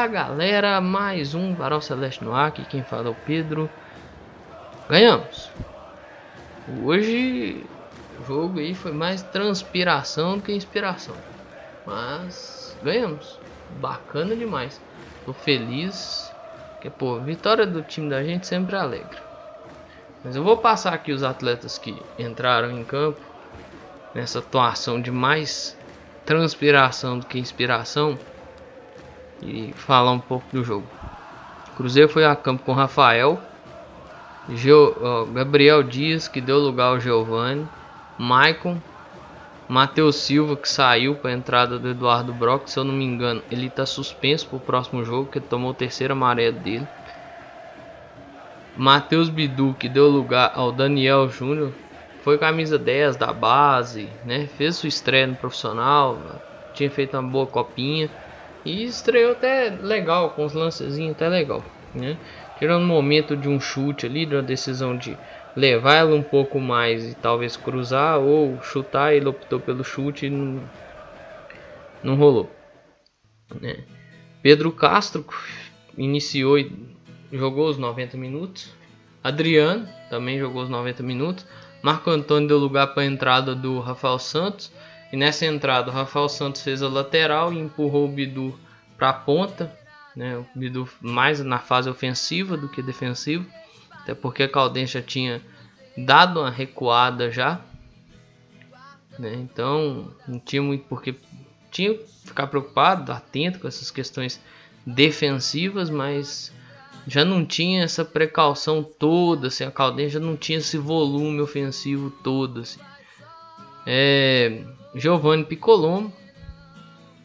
Fala galera, mais um Varal Celeste no ar, aqui quem fala é o Pedro. Ganhamos. Hoje o jogo aí foi mais transpiração do que inspiração. Mas ganhamos. Bacana demais. Tô feliz. Porque, pô, vitória do time da gente sempre alegra. Mas eu vou passar aqui os atletas que entraram em campo nessa atuação de mais transpiração do que inspiração e falar um pouco do jogo. O Cruzeiro foi a campo com Rafael, Gabriel Dias, que deu lugar ao Giovanni, Maicon, Matheus Silva, que saiu para a entrada do Eduardo Brock, se eu não me engano, ele está suspenso para o próximo jogo, que tomou o terceiro amarelo dele. Matheus Bidu, que deu lugar ao Daniel Júnior, foi camisa 10 da base, né? Fez sua estreia no profissional, tinha feito uma boa copinha. E estreou até legal, com os lancezinhos até legal, né? Tirando o momento de um chute ali, de uma decisão de levar ela um pouco mais e talvez cruzar ou chutar, ele optou pelo chute e não, não rolou. Né? Pedro Castro iniciou e jogou os 90 minutos. Adriano também jogou os 90 minutos. Marco Antônio deu lugar para a entrada do Rafael Santos. E nessa entrada, o Rafael Santos fez a lateral e empurrou o Bidu para a ponta. Né? O Bidu mais na fase ofensiva do que defensiva. Até porque a Caldense já tinha dado uma recuada já. Né? Então não tinha muito porque tinha que ficar preocupado, atento com essas questões defensivas, mas já não tinha essa precaução toda, assim, a Caldense já não tinha esse volume ofensivo todo. Assim. É, Giovanni Piccolomo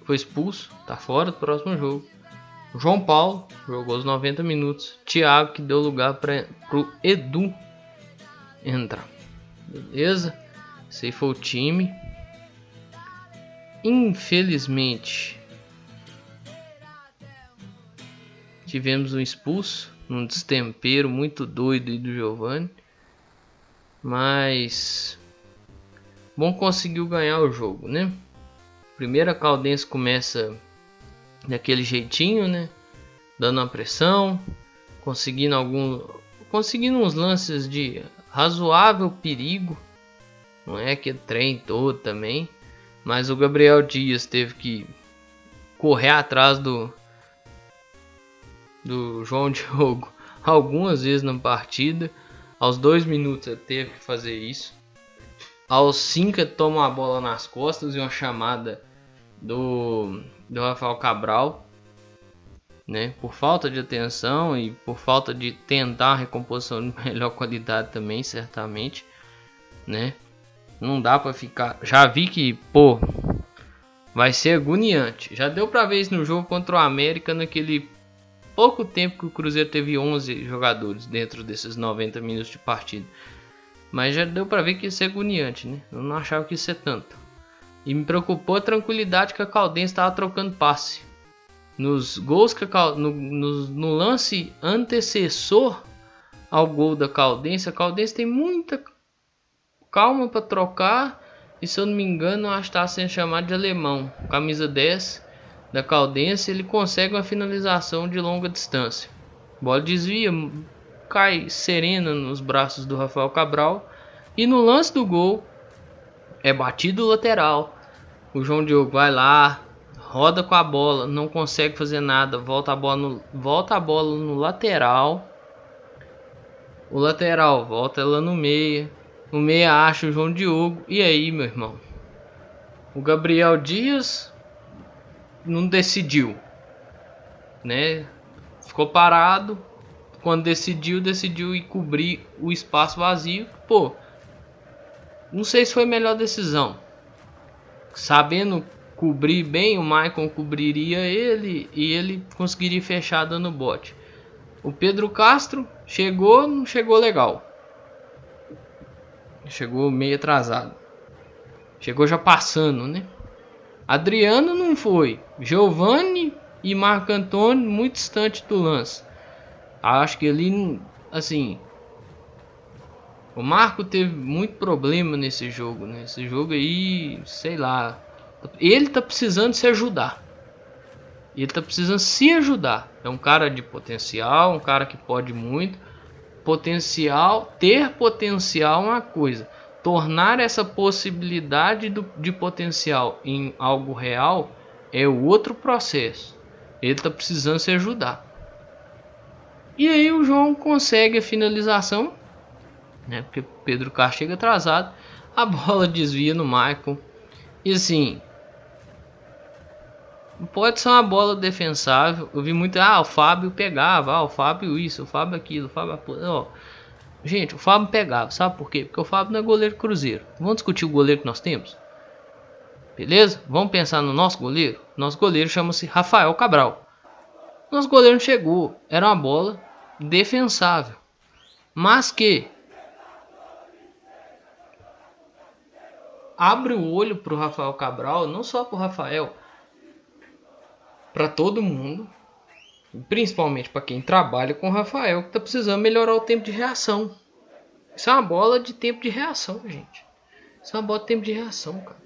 foi expulso, tá fora do próximo jogo. João Paulo jogou os 90 minutos. Thiago que deu lugar para o Edu entrar. Beleza? Esse foi o time. Infelizmente, tivemos um expulso, um destempero muito doido do Giovanni. Mas Bom conseguiu ganhar o jogo, né? Primeiro a Caldense começa daquele jeitinho, né? Dando uma pressão, conseguindo algum, conseguindo uns lances de razoável perigo. Não é que trem todo também, mas o Gabriel Dias teve que correr atrás do do João Diogo algumas vezes na partida. Aos dois minutos ele teve que fazer isso. Alcinca toma a bola nas costas e uma chamada do, do Rafael Cabral, né? Por falta de atenção e por falta de tentar a recomposição de melhor qualidade também, certamente, né? Não dá para ficar. Já vi que, pô, vai ser agoniante. Já deu para ver isso no jogo contra o América naquele pouco tempo que o Cruzeiro teve 11 jogadores dentro desses 90 minutos de partida. Mas já deu para ver que isso é agoniante, né? Eu não achava que isso é tanto. E me preocupou a tranquilidade que a Caldense estava trocando passe. Nos gols que Cal... no, no, no, lance antecessor ao gol da Caldense, a Caldense tem muita calma para trocar. E se eu não me engano, acho que está sendo chamado de alemão. Camisa 10 da Caldense, ele consegue uma finalização de longa distância. Bola desvia, cai serena nos braços do Rafael Cabral. E no lance do gol, é batido lateral. O João Diogo vai lá, roda com a bola, não consegue fazer nada, volta a bola no, volta a bola no lateral. O lateral volta ela no meia. O meia acha o João Diogo. E aí, meu irmão? O Gabriel Dias não decidiu, né? Ficou parado, quando decidiu, decidiu ir cobrir o espaço vazio. Pô, não sei se foi a melhor decisão. Sabendo cobrir bem, o Maicon cobriria ele e ele conseguiria fechar dando bote. O Pedro Castro chegou, não chegou legal. Chegou meio atrasado. Chegou já passando, né? Adriano não foi. Giovanni e Marco Antônio muito distante do lance. Acho que ele, assim, o Marco teve muito problema nesse jogo, né? Jogo aí, sei lá, ele tá precisando se ajudar. Ele tá precisando se ajudar. É um cara de potencial, um cara que pode muito. Potencial, ter potencial é uma coisa. Tornar essa possibilidade do, de potencial em algo real é outro processo. Ele tá precisando se ajudar. E aí o João consegue a finalização, né? Porque Pedro Carlos chega atrasado, a bola desvia no Michael. E assim, pode ser uma bola defensável. Eu vi muito, ah, o Fábio pegava, ah, o Fábio isso, o Fábio aquilo, o Fábio ó. Gente, o Fábio pegava, sabe por quê? Porque o Fábio não é goleiro cruzeiro. Vamos discutir o goleiro que nós temos? Beleza? Vamos pensar no nosso goleiro? Nosso goleiro chama-se Rafael Cabral. Nosso goleiro chegou. Era uma bola defensável. Mas que abre o olho para o Rafael Cabral, não só para o Rafael, para todo mundo, principalmente para quem trabalha com o Rafael, que está precisando melhorar o tempo de reação. Isso é uma bola de tempo de reação, gente. Isso é uma bola de tempo de reação, cara.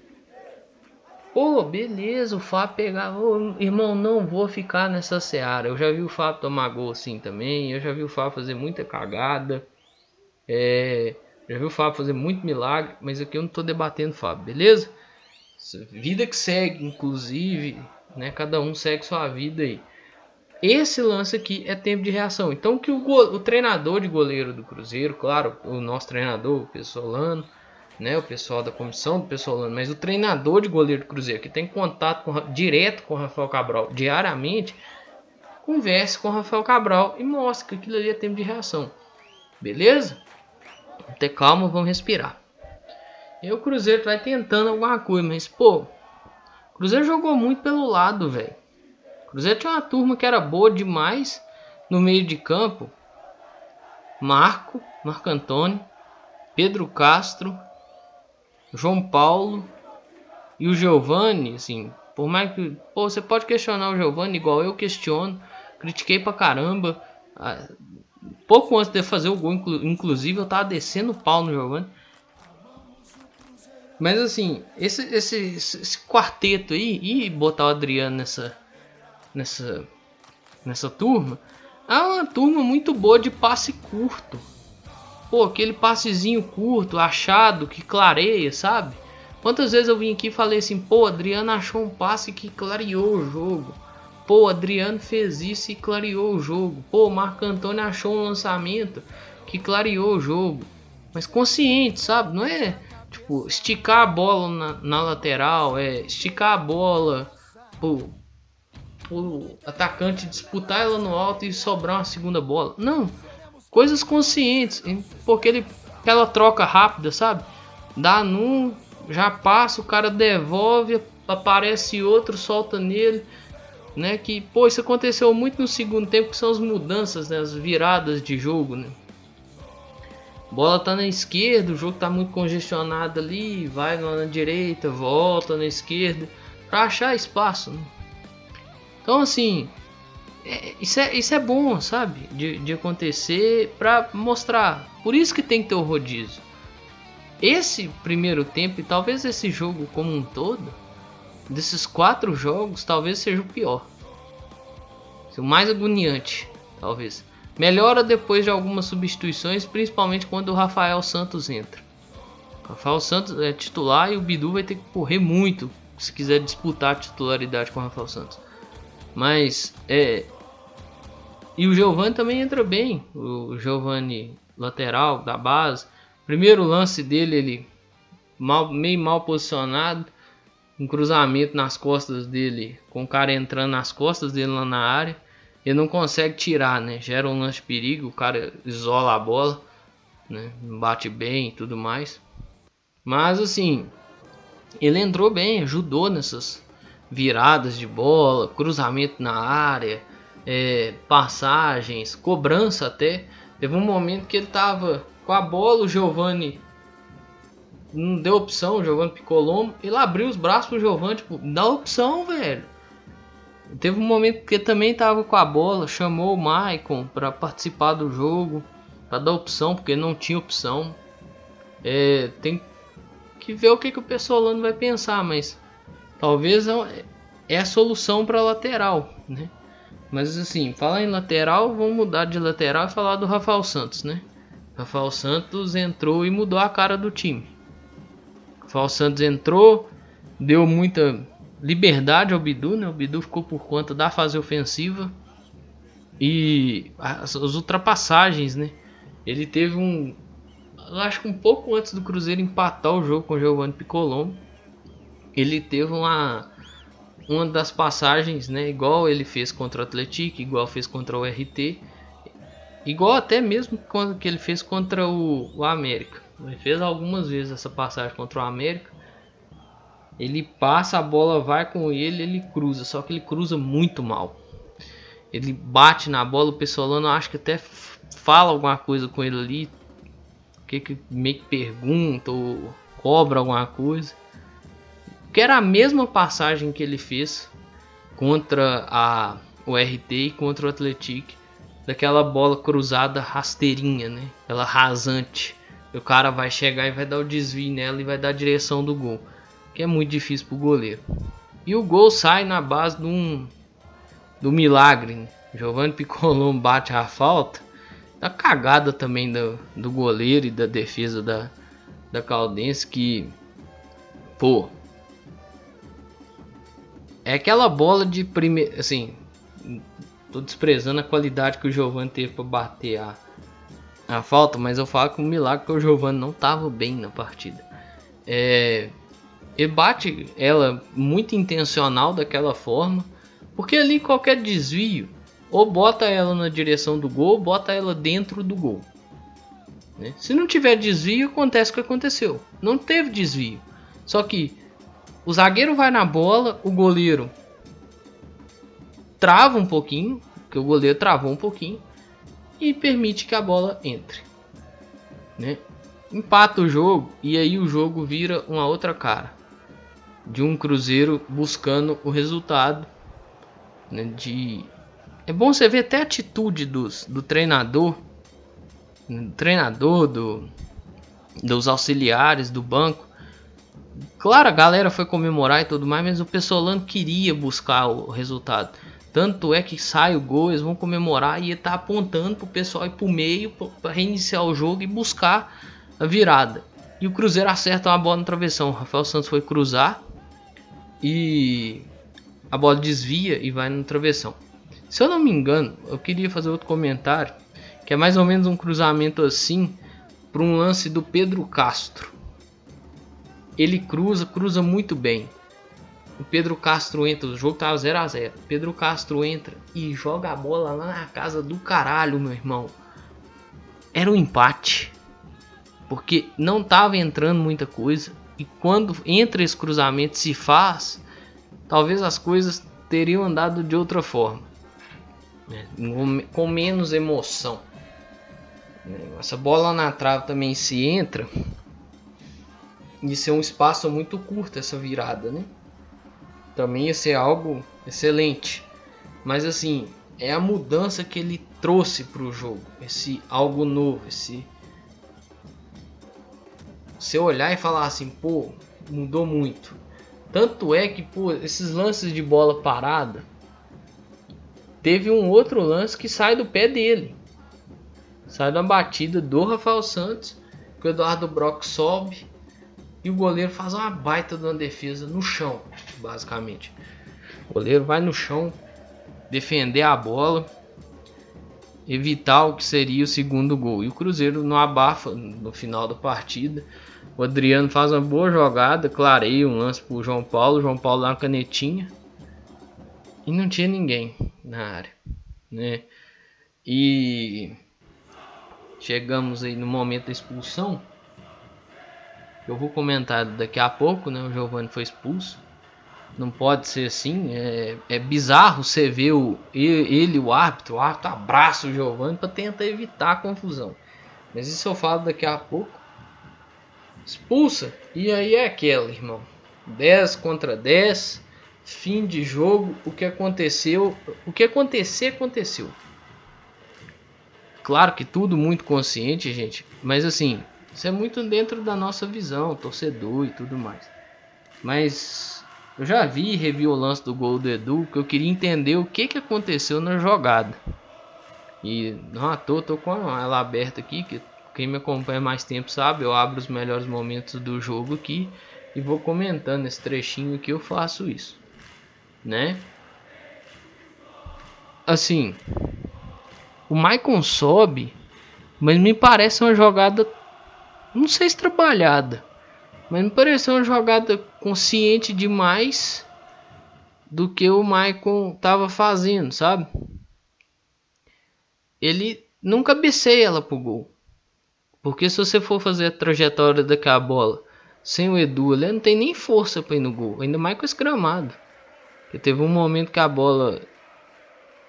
Pô, beleza, o Fábio pegar. Ô, irmão, não vou ficar nessa seara. Eu já vi o Fábio tomar gol assim também. Eu já vi o Fábio fazer muita cagada. É, já vi o Fábio fazer muito milagre. Mas aqui eu não tô debatendo, Fábio, beleza? Vida que segue, inclusive né? Cada um segue sua vida aí. Esse lance aqui é tempo de reação. Então que o, o treinador de goleiro do Cruzeiro, claro, o nosso treinador, o Pessolano, né, o pessoal da comissão do Pessolano, mas o treinador de goleiro do Cruzeiro que tem contato com, direto com o Rafael Cabral diariamente, converse com o Rafael Cabral e mostre que aquilo ali é tempo de reação. Beleza? Vamos ter calma, vamos respirar. E o Cruzeiro vai tentando alguma coisa, mas pô, Cruzeiro jogou muito pelo lado, velho. Cruzeiro tinha uma turma que era boa demais no meio de campo. Marco, Marco Antônio, Pedro Castro, João Paulo e o Giovani, assim, por mais que, pô, você pode questionar o Giovani igual eu questiono, critiquei pra caramba. Ah, pouco antes de fazer o gol, inclusive, eu tava descendo o pau no Giovani. Mas assim, esse, esse, esse quarteto aí, e botar o Adriano nessa, nessa, nessa turma, é uma turma muito boa de passe curto. Pô, aquele passezinho curto, achado, que clareia, sabe? Quantas vezes eu vim aqui e falei assim, pô, Adriano achou um passe que clareou o jogo. Pô, Adriano fez isso e clareou o jogo. Pô, Marco Antônio achou um lançamento que clareou o jogo. Mas consciente, sabe? Não é Tipo, esticar a bola na, na lateral, é esticar a bola pro, pro atacante disputar ela no alto e sobrar uma segunda bola. Não, coisas conscientes, porque ele aquela troca rápida, sabe? Dá num, já passa, o cara devolve, aparece outro, solta nele, né? Que pô, isso aconteceu muito no segundo tempo, que são as mudanças, né? As viradas de jogo, né? Bola tá na esquerda, o jogo tá muito congestionado ali, vai na direita, volta na esquerda, para achar espaço. Né? Então assim, é, isso, é, isso é bom, sabe? De, de acontecer para mostrar. Por isso que tem que ter o rodízio. Esse primeiro tempo e talvez esse jogo como um todo, desses quatro jogos, talvez seja o pior. O mais agoniante, talvez. Melhora depois de algumas substituições, principalmente quando o Rafael Santos entra. O Rafael Santos é titular e o Bidu vai ter que correr muito se quiser disputar a titularidade com o Rafael Santos. Mas é. E o Giovani também entra bem. O Giovani lateral da base. Primeiro lance dele, ele mal, meio mal posicionado. Um cruzamento nas costas dele, com o cara entrando nas costas dele lá na área ele não consegue tirar, né? Gera um lance de perigo, o cara isola a bola, né? Bate bem e tudo mais. Mas assim, ele entrou bem, ajudou nessas viradas de bola, cruzamento na área, é, passagens, cobrança até. Teve um momento que ele tava com a bola, o Giovani não deu opção, o Giovani Picolombo, ele abriu os braços pro Giovani, tipo, dá opção, velho. Teve um momento que também tava com a bola, chamou o Maicon para participar do jogo, para dar opção, porque não tinha opção. É, tem que ver o que, que o Pessolano vai pensar, mas talvez é, é a solução para lateral, né? Mas assim, falar em lateral, vamos mudar de lateral e falar do Rafael Santos, né? Rafael Santos entrou e mudou a cara do time. Rafael Santos entrou, deu muita liberdade ao Bidu, né? O Bidu ficou por conta da fase ofensiva e as, as ultrapassagens, né? Ele teve um, acho que um pouco antes do Cruzeiro empatar o jogo com o Giovanni Piccolombo, ele teve uma uma das passagens, né, igual ele fez contra o Atlético, igual fez contra o RT, igual até mesmo que ele fez contra o, o América. Ele fez algumas vezes essa passagem contra o América. Ele passa a bola, vai com ele, ele cruza, só que ele cruza muito mal. Ele bate na bola, o Pessolano acho que até fala alguma coisa com ele ali, que, que meio que pergunta ou cobra alguma coisa que era a mesma passagem que ele fez contra a, o RT e contra o Atlético, daquela bola cruzada rasteirinha, né? Ela rasante. O cara vai chegar e vai dar o desvio nela e vai dar a direção do gol, que é muito difícil pro goleiro. E o gol sai na base de um do milagre. Né? Giovanni Piccolom bate a falta. Da cagada também do, do goleiro e da defesa da, da Caldense que pô, é aquela bola de primeiro. Assim. Tô desprezando a qualidade que o Giovanni teve para bater a, a falta, mas eu falo que o milagre que o Giovanni não tava bem na partida. É, ele bate ela muito intencional daquela forma, porque ali qualquer desvio ou bota ela na direção do gol, ou bota ela dentro do gol. Né? Se não tiver desvio, acontece o que aconteceu. Não teve desvio. Só que o zagueiro vai na bola, o goleiro trava um pouquinho, que o goleiro travou um pouquinho e permite que a bola entre, né? Empata o jogo e aí o jogo vira uma outra cara de um Cruzeiro buscando o resultado, né? De é bom você ver até a atitude dos, do treinador, do treinador do, dos auxiliares do banco Claro, a galera foi comemorar e tudo mais, mas o Pessolano queria buscar o resultado. Tanto é que sai o gol, eles vão comemorar e tá apontando pro pessoal ir pro meio para reiniciar o jogo e buscar a virada. E o Cruzeiro acerta uma bola no travessão. O Rafael Santos foi cruzar e a bola desvia e vai no travessão. Se eu não me engano, eu queria fazer outro comentário, que é mais ou menos um cruzamento assim para um lance do Pedro Castro ele cruza, cruza muito bem. O Pedro Castro entra, o jogo tava 0 a 0 Pedro Castro entra e joga a bola lá na casa do caralho, meu irmão. Era um empate. Porque não tava entrando muita coisa. E quando entra esse cruzamento se faz, talvez as coisas teriam andado de outra forma. Né? Com menos emoção. Essa bola na trave também se entra ia ser um espaço muito curto essa virada, né? Também ia ser algo excelente. Mas assim, é a mudança que ele trouxe para o jogo, esse algo novo, esse você olhar e falar assim, pô, mudou muito. Tanto é que, pô, esses lances de bola parada, teve um outro lance que sai do pé dele. Sai da batida do Rafael Santos, que o Eduardo Brock sobe, e o goleiro faz uma baita de uma defesa no chão, basicamente. O goleiro vai no chão defender a bola, evitar o que seria o segundo gol. E o Cruzeiro não abafa no final da partida. O Adriano faz uma boa jogada, clareia um lance pro João Paulo. João Paulo dá uma canetinha. E não tinha ninguém na área, né? E chegamos aí no momento da expulsão eu vou comentar daqui a pouco, né? O Giovanni foi expulso. Não pode ser assim. É, é bizarro você ver o, ele, o árbitro, o árbitro abraça o Giovanni para tentar evitar a confusão. Mas isso eu falo daqui a pouco. Expulsa. E aí é aquela, irmão. 10 contra 10. Fim de jogo. O que aconteceu. O que acontecer, aconteceu. Claro que tudo muito consciente, gente. Mas assim, isso é muito dentro da nossa visão, torcedor e tudo mais. Mas Eu já vi e revi o lance do gol do Edu, que eu queria entender o que, que aconteceu na jogada. E não à toa, tô com ela aberta aqui, que quem me acompanha mais tempo sabe, eu abro os melhores momentos do jogo aqui e vou comentando esse trechinho que eu faço isso, né? Assim, o Maicon sobe, mas me parece uma jogada, não sei se trabalhada, mas me pareceu uma jogada consciente demais do que o Maicon tava fazendo, sabe? Ele não cabeceia ela pro gol. Porque se você for fazer a trajetória daquela bola sem o Edu, ele não tem nem força para ir no gol. Ainda mais com esse gramado. Porque teve um momento que a bola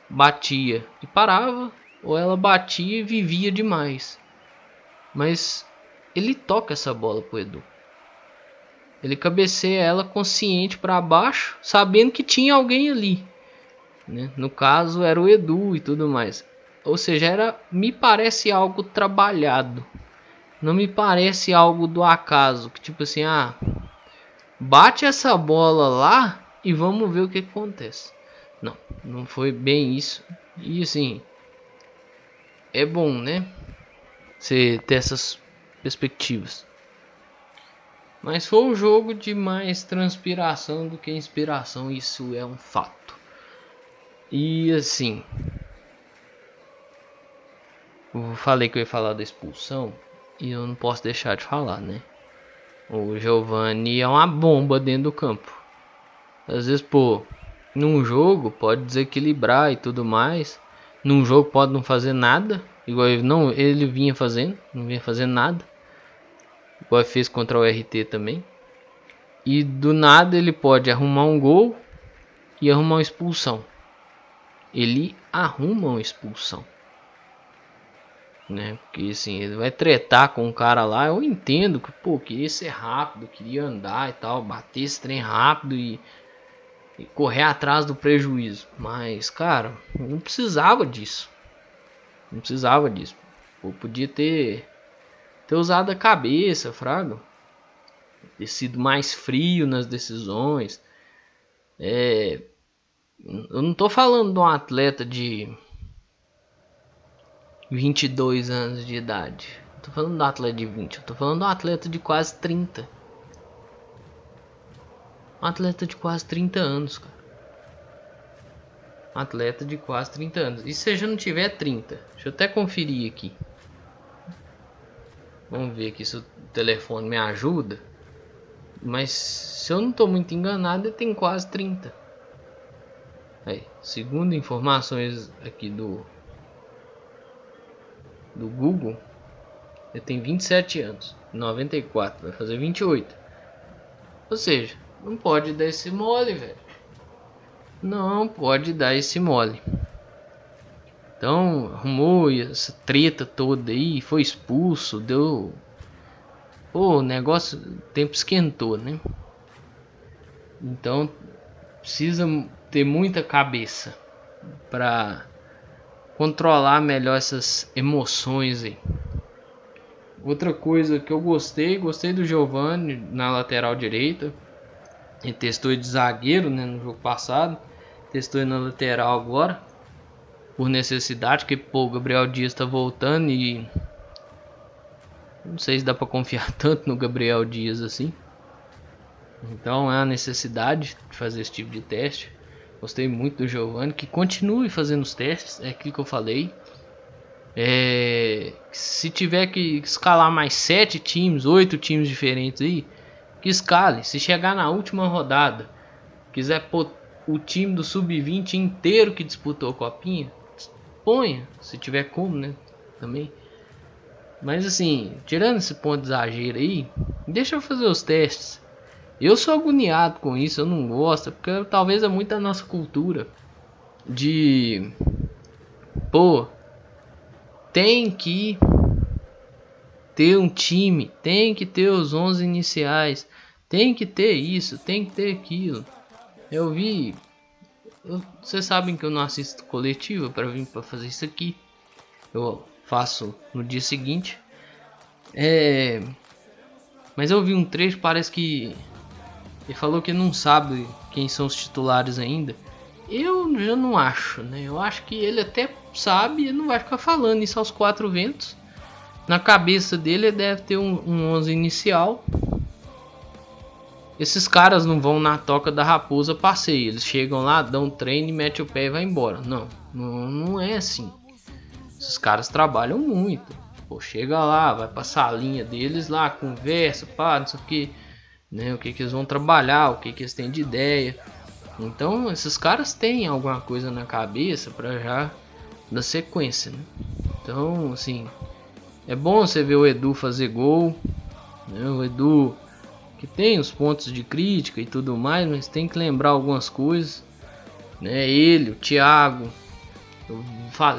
batia e parava, ou ela batia e vivia demais. Mas ele toca essa bola pro Edu. Ele cabeceia ela consciente para baixo, sabendo que tinha alguém ali. Né? No caso era o Edu e tudo mais. Ou seja, era me parece algo trabalhado. Não me parece algo do acaso, que tipo assim, ah, bate essa bola lá e vamos ver o que acontece. Não, não foi bem isso. E assim, é bom, né? Você ter essas perspectivas. Mas foi um jogo de mais transpiração do que inspiração, isso é um fato. E assim, eu falei que eu ia falar da expulsão e eu não posso deixar de falar, né? O Giovanni é uma bomba dentro do campo. Às vezes, pô, num jogo pode desequilibrar e tudo mais. Num jogo pode não fazer nada, igual ele, não, ele vinha fazendo, não vinha fazendo nada igual fez contra o RT também. E do nada ele pode arrumar um gol e arrumar uma expulsão. Ele arruma uma expulsão. Né? Porque assim, ele vai tretar com o cara lá. Eu entendo que, pô, queria ser rápido, queria andar e tal, bater esse trem rápido e, e correr atrás do prejuízo. Mas, cara, não precisava disso. Não precisava disso. Pô, podia ter ter usado a cabeça, fraga. Ter sido mais frio nas decisões. É, eu não tô falando de um atleta de 22 anos de idade. Eu tô falando de um atleta de 20. Eu tô falando de um atleta de quase 30. Um atleta de quase 30 anos, cara. Um atleta de quase 30 anos. E se já não tiver 30? Deixa eu até conferir aqui. Vamos ver aqui se o telefone me ajuda. Mas se eu não estou muito enganado, tem quase 30. Aí, segundo informações aqui do do Google, ele tem 27 anos, 94, vai fazer 28. Ou seja, não pode dar esse mole, velho. Não pode dar esse mole. Então arrumou essa treta toda aí, foi expulso, deu. Pô, o negócio, o tempo esquentou, né? Então precisa ter muita cabeça para controlar melhor essas emoções aí. Outra coisa que eu gostei, gostei do Giovanni na lateral direita. Ele testou de zagueiro né, no jogo passado, testou na lateral agora por necessidade, que pô, o Gabriel Dias está voltando e não sei se dá para confiar tanto no Gabriel Dias assim. Então é a necessidade de fazer esse tipo de teste. Gostei muito do Giovanni, que continue fazendo os testes, é aquilo que eu falei. É, se tiver que escalar mais sete times, oito times diferentes aí, que escale. Se chegar na última rodada, quiser pôr o time do sub-20 inteiro que disputou a copinha, ponha, se tiver como, né? Também. Mas assim, tirando esse ponto de exagero aí, deixa eu fazer os testes. Eu sou agoniado com isso, eu não gosto, porque talvez é muito da nossa cultura de pô, tem que ter um time, tem que ter os 11 iniciais, tem que ter isso, tem que ter aquilo. Eu vi vocês sabem que eu não assisto coletiva para vir para fazer isso aqui. Eu faço no dia seguinte. É, mas eu vi um trecho, parece que ele falou que não sabe quem são os titulares ainda. Eu já não acho, né? Eu acho que ele até sabe e não vai ficar falando isso aos quatro ventos. Na cabeça dele ele deve ter um, um 11 inicial. Esses caras não vão na toca da raposa passeio. Eles chegam lá, dão treino e metem o pé e vai embora. Não, não, não é assim. Esses caras trabalham muito. Pô, chega lá, vai passar a linha deles lá, conversa, pá, não sei o que, né? O que, que eles vão trabalhar, o que, que eles têm de ideia. Então, esses caras têm alguma coisa na cabeça para já dar sequência, né? Então, assim, é bom você ver o Edu fazer gol, né? O Edu que tem os pontos de crítica e tudo mais, mas tem que lembrar algumas coisas, né? Ele, o Thiago, eu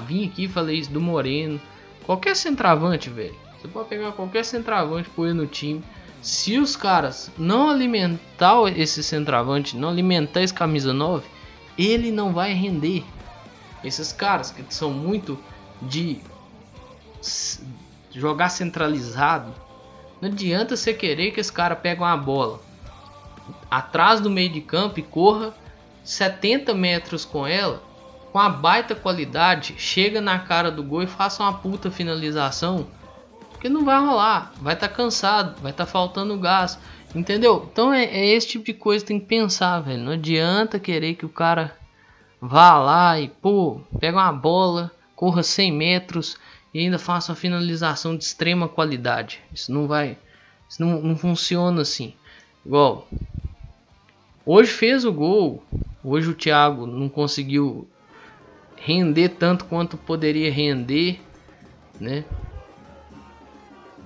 vim aqui e falei isso do Moreno. Qualquer centroavante, velho. Você pode pegar qualquer centroavante e pôr no time. Se os caras não alimentar esse centroavante, não alimentar esse camisa 9, ele não vai render. Esses caras que são muito de jogar centralizado, não adianta você querer que esse cara pegue uma bola atrás do meio de campo e corra 70 metros com ela com a baita qualidade, chega na cara do gol e faça uma puta finalização. Porque não vai rolar, vai estar tá cansado, vai estar tá faltando gás, entendeu? Então é, é, esse tipo de coisa que tem que pensar, velho. Não adianta querer que o cara vá lá e, pô, pega uma bola, corra 100 metros e ainda faça uma finalização de extrema qualidade. Isso não vai, isso não, não funciona assim. Igual, hoje fez o gol, hoje o Thiago não conseguiu render tanto quanto poderia render, né?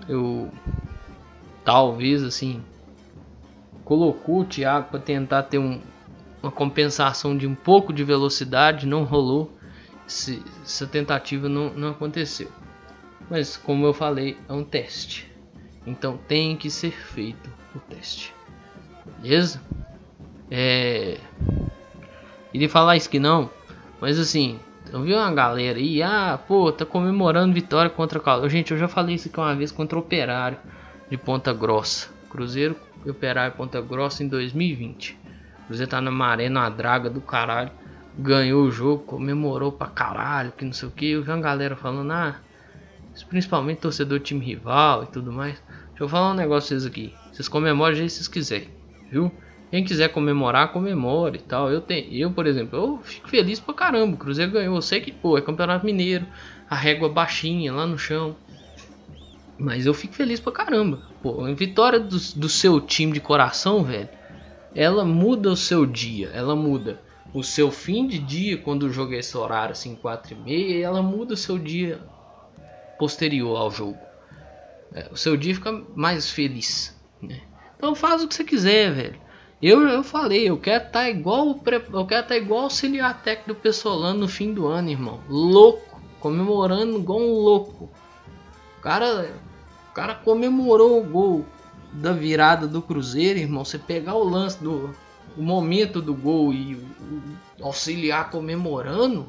Eu talvez assim colocou o Thiago para tentar ter um, uma compensação de um pouco de velocidade, não rolou. Esse, essa tentativa não, não aconteceu. Mas como eu falei, é um teste. Então tem que ser feito o teste. Beleza? É. Iria falar isso que não, mas assim, eu vi uma galera aí, ah, pô, tá comemorando vitória contra o Calor. Gente, eu já falei isso aqui uma vez contra o Operário de Ponta Grossa. Cruzeiro e Operário Ponta Grossa em 2020. O Cruzeiro tá na maré, na draga do caralho. Ganhou o jogo, comemorou pra caralho, que não sei o que. Eu vi uma galera falando, ah, principalmente torcedor do time rival e tudo mais. Deixa eu falar um negócio vocês aqui. Vocês comemorem o jeito que vocês quiserem, viu? Quem quiser comemorar, comemore e tal. Eu, tenho, eu, por exemplo, eu fico feliz pra caramba. O Cruzeiro ganhou. Eu sei que, pô, é campeonato mineiro. A régua baixinha lá no chão. Mas eu fico feliz pra caramba. Pô, a vitória do, do seu time de coração, velho. Ela muda o seu dia. Ela muda o seu fim de dia quando o jogo é esse horário, assim, 4 e meia. Ela muda o seu dia posterior ao jogo. É, o seu dia fica mais feliz. Né? Então faz o que você quiser, velho. Eu, eu falei, eu quero estar tá igual eu quero tá igual auxiliar técnico do Pessolano no fim do ano, irmão. Louco, comemorando igual um louco. O cara, o cara comemorou o gol da virada do Cruzeiro, irmão. Você pegar o lance do o momento do gol e o, auxiliar comemorando,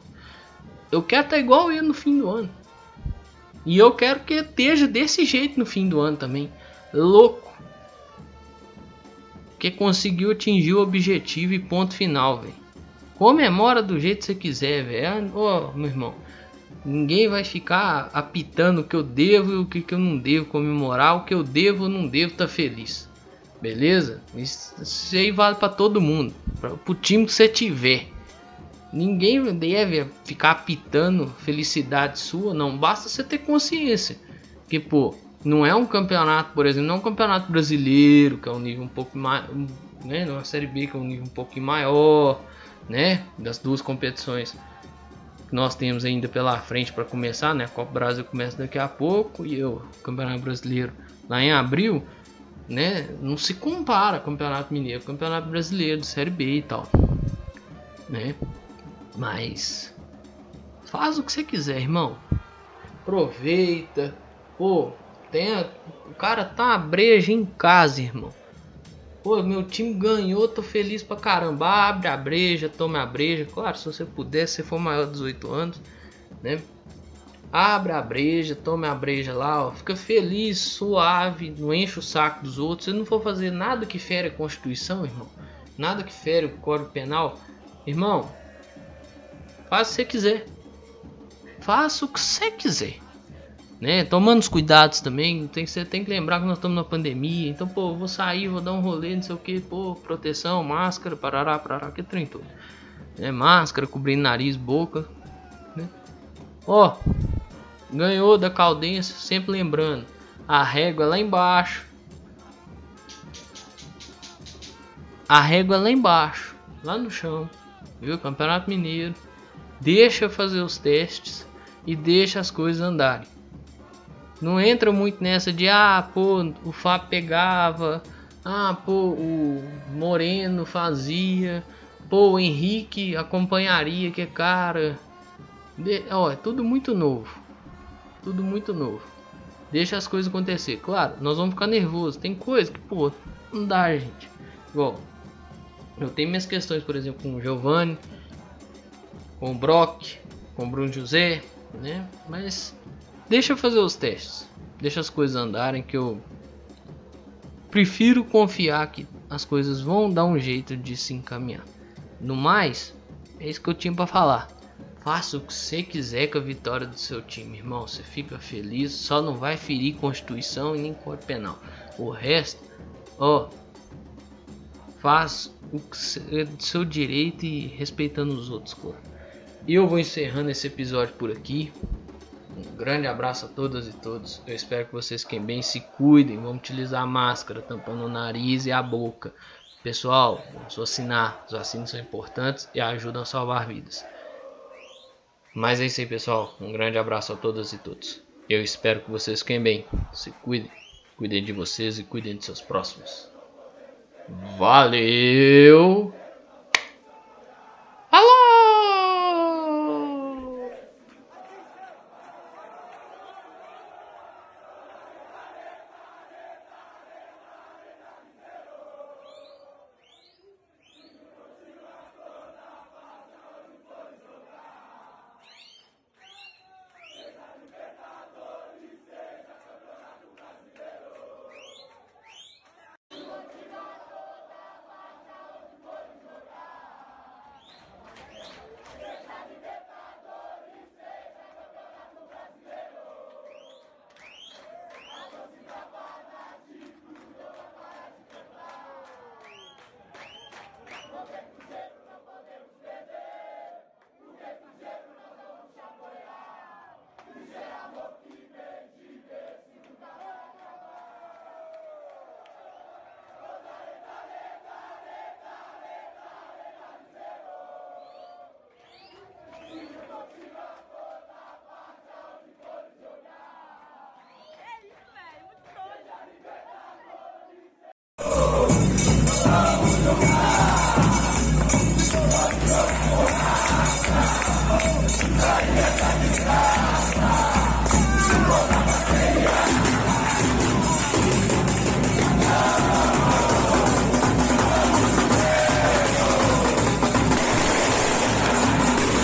eu quero estar igual ele no fim do ano. E eu quero que esteja desse jeito no fim do ano também. Louco que conseguiu atingir o objetivo e ponto final, velho. Comemora do jeito que você quiser, velho. Ô, oh, meu irmão, ninguém vai ficar apitando o que eu devo e o que, que eu não devo comemorar, o que eu devo ou não devo tá feliz. Beleza? Isso aí vale para todo mundo, para o time que você tiver. Ninguém deve ficar apitando felicidade sua, não. Basta você ter consciência. Que, pô, não é um campeonato, por exemplo, não é um campeonato brasileiro, que é um nível um pouco mais. Né, não é Série B, que é um nível um pouco maior, né? Das duas competições que nós temos ainda pela frente para começar, né? A Copa Brasil começa daqui a pouco e o Campeonato Brasileiro lá em abril, né? Não se compara Campeonato Mineiro, Campeonato Brasileiro, Série B e tal, né? Mas faz o que você quiser, irmão. Aproveita, pô, tem a... O cara tá uma breja em casa, irmão. Pô, meu time ganhou, tô feliz pra caramba. Abre a breja, tome a breja. Claro, se você puder, se for maior de 18 anos, né? Abre a breja, tome a breja lá, ó. Fica feliz, suave, não enche o saco dos outros. Se não for fazer nada que fere a Constituição, irmão, nada que fere o código penal, irmão, faz o que você quiser. Faça o que você quiser. Né? Tomando os cuidados também, tem, você tem que lembrar que nós estamos na pandemia. Então, pô, vou sair, vou dar um rolê, não sei o que, pô, proteção, máscara, parará, parará, que trem todo. Né? Máscara, cobrindo nariz, boca. Né? Ó, ganhou da Caldense, sempre lembrando, a régua é lá embaixo. A régua é lá embaixo, lá no chão, viu? Campeonato Mineiro. Deixa fazer os testes e deixa as coisas andarem. Não entra muito nessa de ah, pô, o Fábio pegava, ah, pô, o Moreno fazia, pô, o Henrique acompanharia, que cara. De, ó, é tudo muito novo. Tudo muito novo. Deixa as coisas acontecer. Claro, nós vamos ficar nervosos. Tem coisa que, pô, não dá, gente. Igual, eu tenho minhas questões, por exemplo, com o Giovanni, com o Brock, com o Bruno José, né? Mas deixa eu fazer os testes. Deixa as coisas andarem que eu prefiro confiar que as coisas vão dar um jeito de se encaminhar. No mais, é isso que eu tinha para falar. Faça o que você quiser com a vitória do seu time, irmão. Você fica feliz, só não vai ferir Constituição e nem Código Penal. O resto, ó, faz o que é do seu direito e respeitando os outros, cor. Eu vou encerrando esse episódio por aqui. Um grande abraço a todas e todos. Eu espero que vocês fiquem bem, se cuidem. Vamos utilizar máscara, tampando o nariz e a boca. Pessoal, vamos vacinar. Os vacinas são importantes e ajudam a salvar vidas. Mas é isso aí, pessoal. Um grande abraço a todas e todos. Eu espero que vocês fiquem bem. Se cuidem. Cuidem de vocês e cuidem de seus próximos. Valeu!